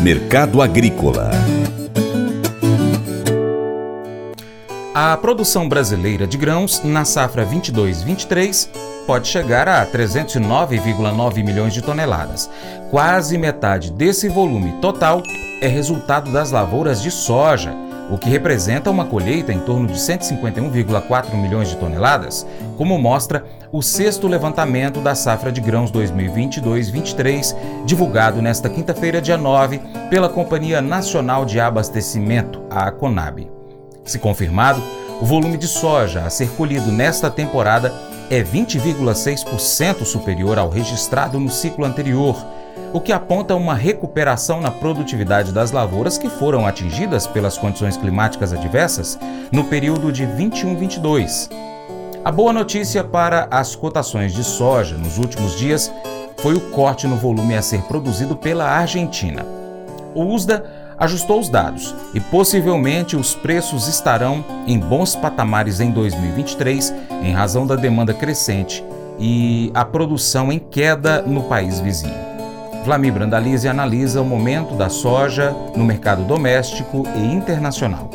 Mercado Agrícola A produção brasileira de grãos na safra 22-23 pode chegar a 309,9 milhões de toneladas. Quase metade desse volume total é resultado das lavouras de soja, o que representa uma colheita em torno de 151,4 milhões de toneladas, como mostra o sexto levantamento da safra de grãos 2022-23, divulgado nesta quinta-feira, dia 9, pela Companhia Nacional de Abastecimento, a CONAB. Se confirmado, o volume de soja a ser colhido nesta temporada é 20,6% superior ao registrado no ciclo anterior, o que aponta uma recuperação na produtividade das lavouras que foram atingidas pelas condições climáticas adversas no período de 21-22. A boa notícia para as cotações de soja nos últimos dias foi o corte no volume a ser produzido pela Argentina. O USDA ajustou os dados e possivelmente os preços estarão em bons patamares em 2023 em razão da demanda crescente e a produção em queda no país vizinho. Vlamir Brandalize analisa o momento da soja no mercado doméstico e internacional.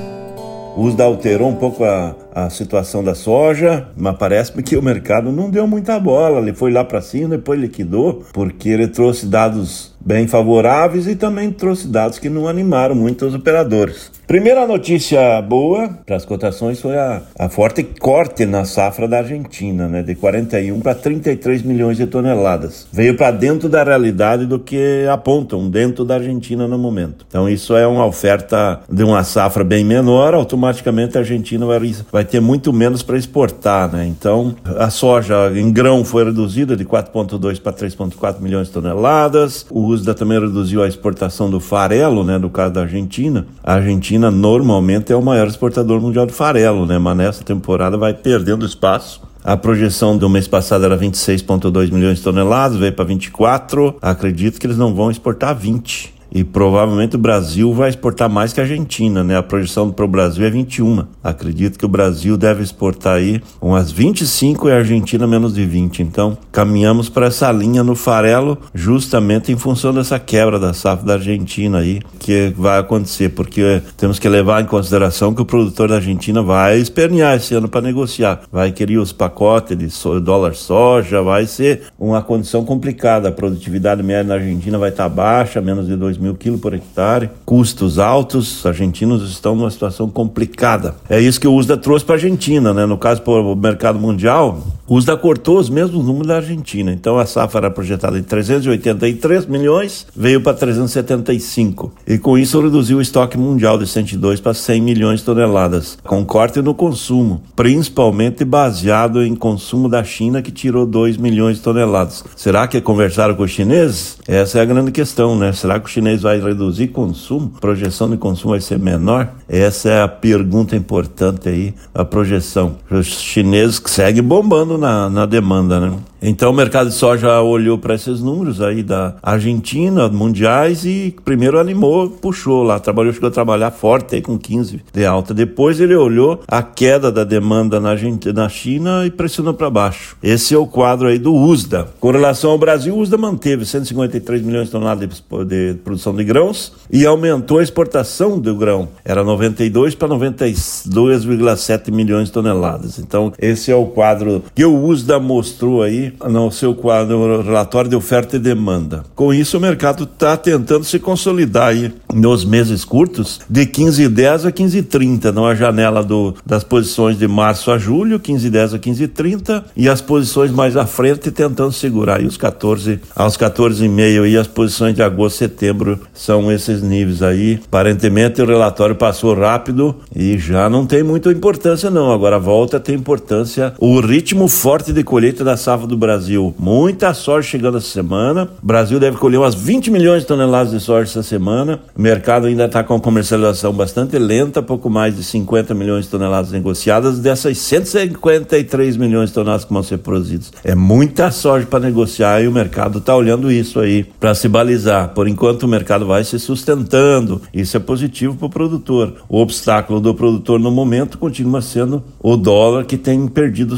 O USDA alterou um pouco a, a situação da soja, mas parece-me que o mercado não deu muita bola. Ele foi lá para cima, depois liquidou, porque ele trouxe dados bem favoráveis e também trouxe dados que não animaram muito os operadores. Primeira notícia boa para as cotações foi a, a, forte corte na safra da Argentina, né, de 41 para 33 milhões de toneladas. Veio para dentro da realidade do que apontam dentro da Argentina no momento. Então isso é uma oferta de uma safra bem menor, automaticamente a Argentina vai, vai ter muito menos para exportar, né? Então a soja em grão foi reduzida de 4.2 para 3.4 milhões de toneladas. O USDA também reduziu a exportação do farelo, né, no caso da Argentina. A Argentina Argentina normalmente é o maior exportador mundial de farelo, né? Mas nessa temporada vai perdendo espaço. A projeção do mês passado era 26,2 milhões de toneladas, veio para 24. Acredito que eles não vão exportar 20 e provavelmente o Brasil vai exportar mais que a Argentina, né? A projeção para o Brasil é 21. Acredito que o Brasil deve exportar aí umas 25 e a Argentina menos de 20. Então, caminhamos para essa linha no farelo justamente em função dessa quebra da safra da Argentina aí que vai acontecer, porque temos que levar em consideração que o produtor da Argentina vai espernear esse ano para negociar, vai querer os pacotes de dólar soja, vai ser uma condição complicada. A produtividade média na Argentina vai estar tá baixa, menos de 2 mil quilos por hectare, custos altos, os argentinos estão numa situação complicada. É isso que o USDA trouxe para a Argentina, né? No caso, para o mercado mundial, o USDA cortou os mesmos números da Argentina. Então a safra era projetada em 383 milhões, veio para 375. E com isso reduziu o estoque mundial de 102 para 100 milhões de toneladas, com corte no consumo, principalmente baseado em consumo da China, que tirou 2 milhões de toneladas. Será que conversaram com os chineses? Essa é a grande questão, né? Será que o chinês vai reduzir consumo? A projeção de consumo vai ser menor? Essa é a pergunta importante aí, a projeção. Os chineses que seguem bombando na, na demanda, né? Então o mercado de soja olhou para esses números aí da Argentina, mundiais, e primeiro animou, puxou lá, trabalhou, chegou a trabalhar forte aí com 15 de alta. Depois ele olhou a queda da demanda na, Argentina, na China e pressionou para baixo. Esse é o quadro aí do USDA. Com relação ao Brasil, o USDA manteve 153 milhões de toneladas de, de produção de grãos e aumentou a exportação do grão. Era 92 para 92,7 milhões de toneladas. Então esse é o quadro que o USDA mostrou aí no seu quadro, relatório de oferta e demanda. Com isso, o mercado está tentando se consolidar aí nos meses curtos, de 15,10 a 15,30, numa janela do, das posições de março a julho, 15,10 a 15,30, e as posições mais à frente tentando segurar aí os 14 aos 14,5 e as posições de agosto setembro são esses níveis aí. Aparentemente o relatório passou rápido e já não tem muita importância não. Agora volta a ter importância o ritmo forte de colheita da safra do Brasil. Muita soja chegando essa semana. O Brasil deve colher umas 20 milhões de toneladas de soja essa semana. O mercado ainda está com comercialização bastante lenta, pouco mais de 50 milhões de toneladas negociadas dessas 153 milhões de toneladas que vão ser produzidas. É muita soja para negociar e o mercado está olhando isso aí para se balizar. Por enquanto o mercado vai se sustentando. Isso é positivo para o produtor. O obstáculo do produtor no momento continua sendo o dólar que tem perdido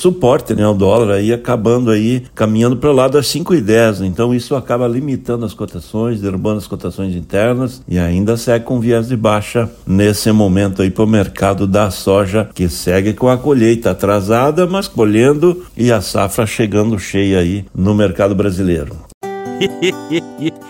suporte, né? O dólar aí acabando aí, caminhando para o lado das 5,10. Então isso acaba limitando as cotações, derrubando as cotações internas e ainda segue com viés de baixa nesse momento aí para o mercado da soja, que segue com a colheita atrasada, mas colhendo e a safra chegando cheia aí no mercado brasileiro.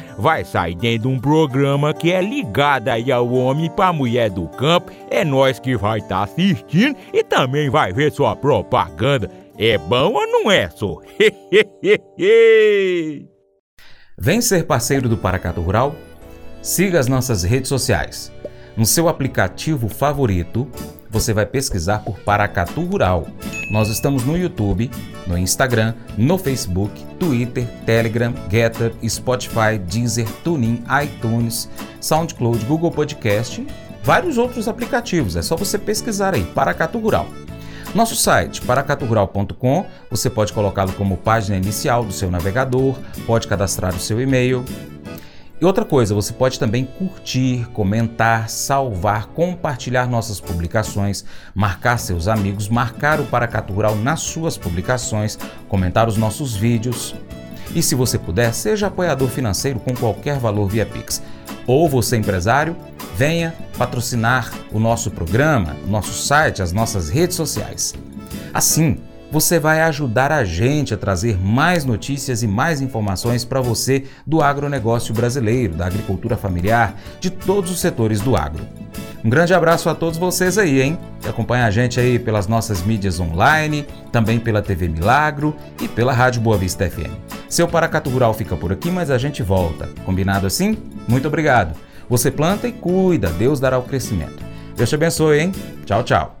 vai sair dentro de um programa que é ligado aí ao homem para mulher do campo. É nós que vai estar tá assistindo e também vai ver sua propaganda. É bom ou não é, só? Vem ser parceiro do Paracato Rural? Siga as nossas redes sociais. No seu aplicativo favorito, você vai pesquisar por Paracatu Rural. Nós estamos no YouTube, no Instagram, no Facebook, Twitter, Telegram, Getter, Spotify, Deezer, TuneIn, iTunes, SoundCloud, Google Podcast, vários outros aplicativos. É só você pesquisar aí, Paracatu Rural. Nosso site, paracaturural.com, você pode colocá-lo como página inicial do seu navegador, pode cadastrar o seu e-mail, e outra coisa, você pode também curtir, comentar, salvar, compartilhar nossas publicações, marcar seus amigos, marcar o Paracatu Rural nas suas publicações, comentar os nossos vídeos. E se você puder, seja apoiador financeiro com qualquer valor via Pix. Ou você empresário, venha patrocinar o nosso programa, o nosso site, as nossas redes sociais. Assim, você vai ajudar a gente a trazer mais notícias e mais informações para você do agronegócio brasileiro, da agricultura familiar, de todos os setores do agro. Um grande abraço a todos vocês aí, hein? Que acompanha a gente aí pelas nossas mídias online, também pela TV Milagro e pela Rádio Boa Vista FM. Seu Paracato Rural fica por aqui, mas a gente volta. Combinado assim? Muito obrigado. Você planta e cuida, Deus dará o crescimento. Deus te abençoe, hein? Tchau, tchau.